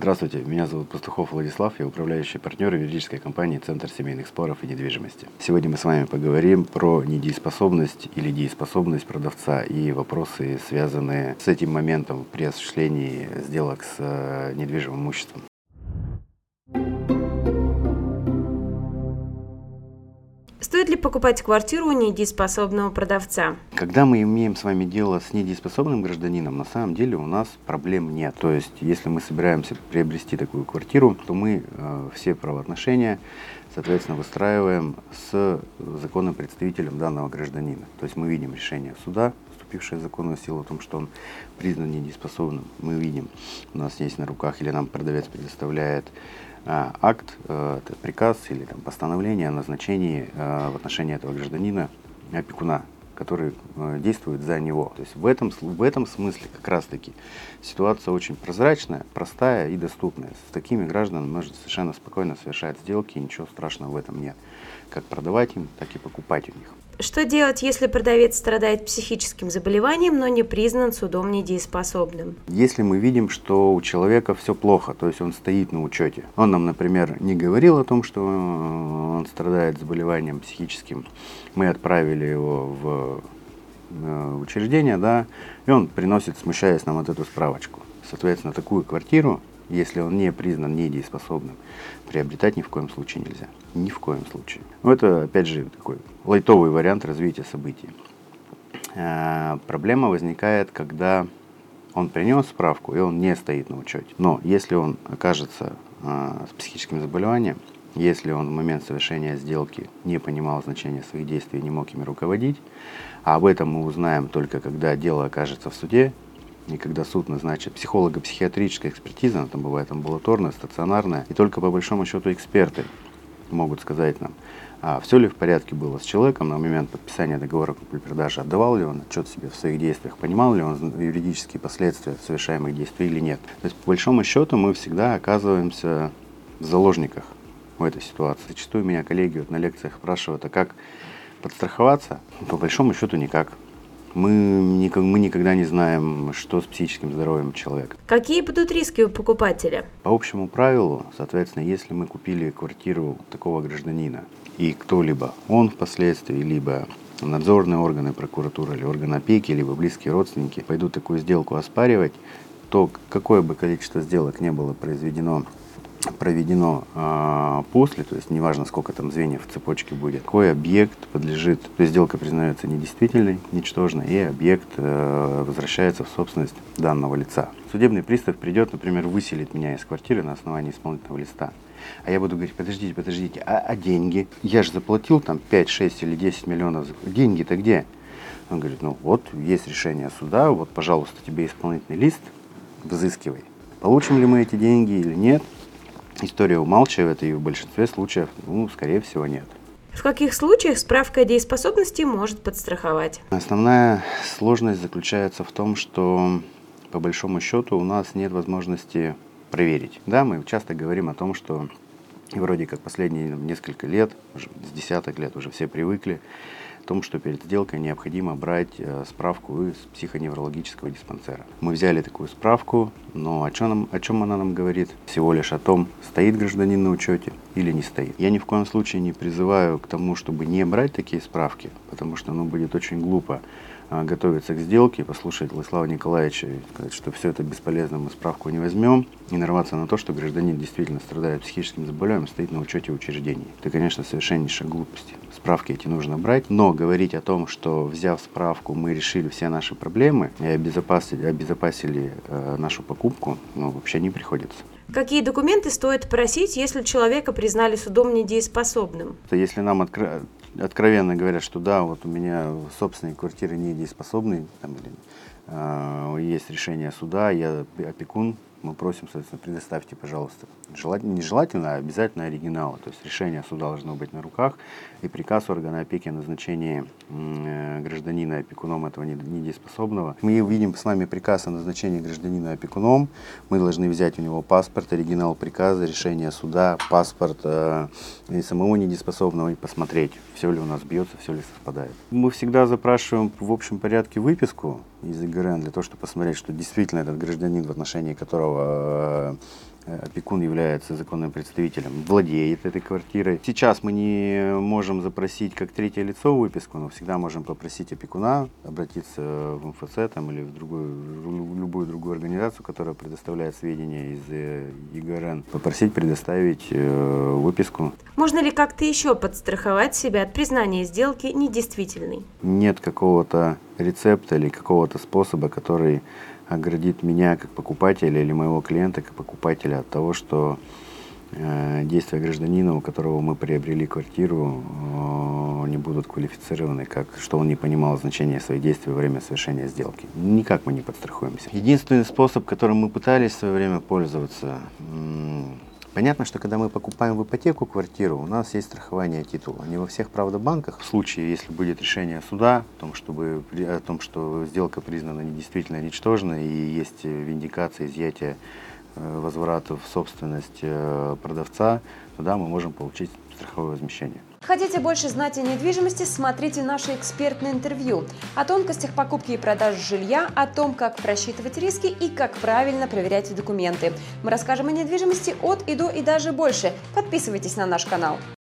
Здравствуйте, меня зовут Пастухов Владислав, я управляющий партнер юридической компании «Центр семейных споров и недвижимости». Сегодня мы с вами поговорим про недееспособность или дееспособность продавца и вопросы, связанные с этим моментом при осуществлении сделок с э, недвижимым имуществом. Стоит ли покупать квартиру у недееспособного продавца? Когда мы имеем с вами дело с недееспособным гражданином, на самом деле у нас проблем нет. То есть, если мы собираемся приобрести такую квартиру, то мы э, все правоотношения, соответственно, выстраиваем с законным представителем данного гражданина. То есть мы видим решение суда, вступившее в законную силу о том, что он признан недееспособным. Мы видим, у нас есть на руках, или нам продавец предоставляет акт, э, приказ или там, постановление о назначении э, в отношении этого гражданина опекуна, который э, действует за него. То есть в этом, в этом смысле как раз-таки ситуация очень прозрачная, простая и доступная. С такими гражданами можно совершенно спокойно совершать сделки, и ничего страшного в этом нет. Как продавать им, так и покупать у них. Что делать, если продавец страдает психическим заболеванием, но не признан судом недееспособным? Если мы видим, что у человека все плохо, то есть он стоит на учете, он нам, например, не говорил о том, что он страдает заболеванием психическим, мы отправили его в э, учреждение, да, и он приносит, смущаясь нам вот эту справочку. Соответственно, такую квартиру если он не признан недееспособным, приобретать ни в коем случае нельзя. Ни в коем случае. Но это, опять же, такой лайтовый вариант развития событий. А, проблема возникает, когда он принес справку, и он не стоит на учете. Но если он окажется а, с психическим заболеванием, если он в момент совершения сделки не понимал значения своих действий и не мог ими руководить, а об этом мы узнаем только когда дело окажется в суде, и когда суд назначит психолого-психиатрическая экспертиза, она там бывает амбулаторная, стационарная, и только по большому счету эксперты могут сказать нам, а все ли в порядке было с человеком на момент подписания договора купли-продажи, отдавал ли он отчет себе в своих действиях, понимал ли он юридические последствия совершаемых действий или нет. То есть, по большому счету, мы всегда оказываемся в заложниках в этой ситуации. Зачастую меня коллеги вот на лекциях спрашивают, а как подстраховаться? По большому счету никак мы, мы никогда не знаем, что с психическим здоровьем человека. Какие будут риски у покупателя? По общему правилу, соответственно, если мы купили квартиру такого гражданина, и кто-либо, он впоследствии, либо надзорные органы, прокуратура или органы опеки, либо близкие родственники пойдут такую сделку оспаривать, то какое бы количество сделок не было произведено проведено э, после, то есть неважно сколько там звеньев в цепочке будет, какой объект подлежит, то есть сделка признается недействительной, ничтожной, и объект э, возвращается в собственность данного лица. Судебный пристав придет, например, выселит меня из квартиры на основании исполнительного листа. А я буду говорить, подождите, подождите, а, а деньги? Я же заплатил там 5, 6 или 10 миллионов. Деньги-то где? Он говорит, ну вот, есть решение суда, вот, пожалуйста, тебе исполнительный лист, взыскивай. Получим ли мы эти деньги или нет, История умалчивает, и в большинстве случаев, ну, скорее всего, нет. В каких случаях справка о дееспособности может подстраховать? Основная сложность заключается в том, что по большому счету у нас нет возможности проверить. Да, мы часто говорим о том, что вроде как последние несколько лет, уже с десяток лет уже все привыкли к тому, что перед сделкой необходимо брать э, справку из психоневрологического диспансера. Мы взяли такую справку, но о чем, о чем она нам говорит? Всего лишь о том, стоит гражданин на учете или не стоит. Я ни в коем случае не призываю к тому, чтобы не брать такие справки, потому что ну, будет очень глупо готовиться к сделке, послушать Владислава Николаевича и сказать, что все это бесполезно, мы справку не возьмем, и нарваться на то, что гражданин действительно страдает психическим заболеванием, стоит на учете учреждений. Это, конечно, совершеннейшая глупость. Справки эти нужно брать, но говорить о том, что взяв справку, мы решили все наши проблемы и обезопасили, обезопасили э, нашу покупку, ну, вообще не приходится. Какие документы стоит просить, если человека признали судом недееспособным? Если нам откро откровенно говорят, что да, вот у меня собственные квартиры недееспособные, там, или, э, есть решение суда, я опекун, мы просим, соответственно, предоставьте, пожалуйста, желательно, нежелательно, а обязательно оригиналы. То есть решение суда должно быть на руках, и приказ органа опеки о назначении э, гражданина опекуном этого недееспособного. Мы видим с вами приказ о назначении гражданина опекуном, мы должны взять у него паспорт, оригинал приказа, решение суда, паспорт э, и самого недееспособного и посмотреть, все ли у нас бьется, все ли совпадает. Мы всегда запрашиваем в общем порядке выписку из ИГРН для того, чтобы посмотреть, что действительно этот гражданин, в отношении которого э, опекун является законным представителем, владеет этой квартирой. Сейчас мы не можем запросить как третье лицо выписку, но всегда можем попросить опекуна обратиться в МФЦ там, или в, другую, любую другую организацию, которая предоставляет сведения из э, ЕГРН, попросить предоставить э, выписку. Можно ли как-то еще подстраховать себя от признания сделки недействительной? Нет какого-то рецепта или какого-то способа, который оградит меня как покупателя или моего клиента как покупателя от того, что э, действия гражданина, у которого мы приобрели квартиру, э, не будут квалифицированы, как что он не понимал значения своих действий во время совершения сделки. Никак мы не подстрахуемся. Единственный способ, которым мы пытались в свое время пользоваться, Понятно, что когда мы покупаем в ипотеку квартиру, у нас есть страхование титула. Не во всех, правда, банках. В случае, если будет решение суда о том, чтобы, о том что сделка признана недействительно ничтожной и есть виндикация, изъятие э, возврата в собственность э, продавца, тогда мы можем получить страховое возмещение. Хотите больше знать о недвижимости, смотрите наше экспертное интервью о тонкостях покупки и продажи жилья, о том, как просчитывать риски и как правильно проверять документы. Мы расскажем о недвижимости от и до и даже больше. Подписывайтесь на наш канал.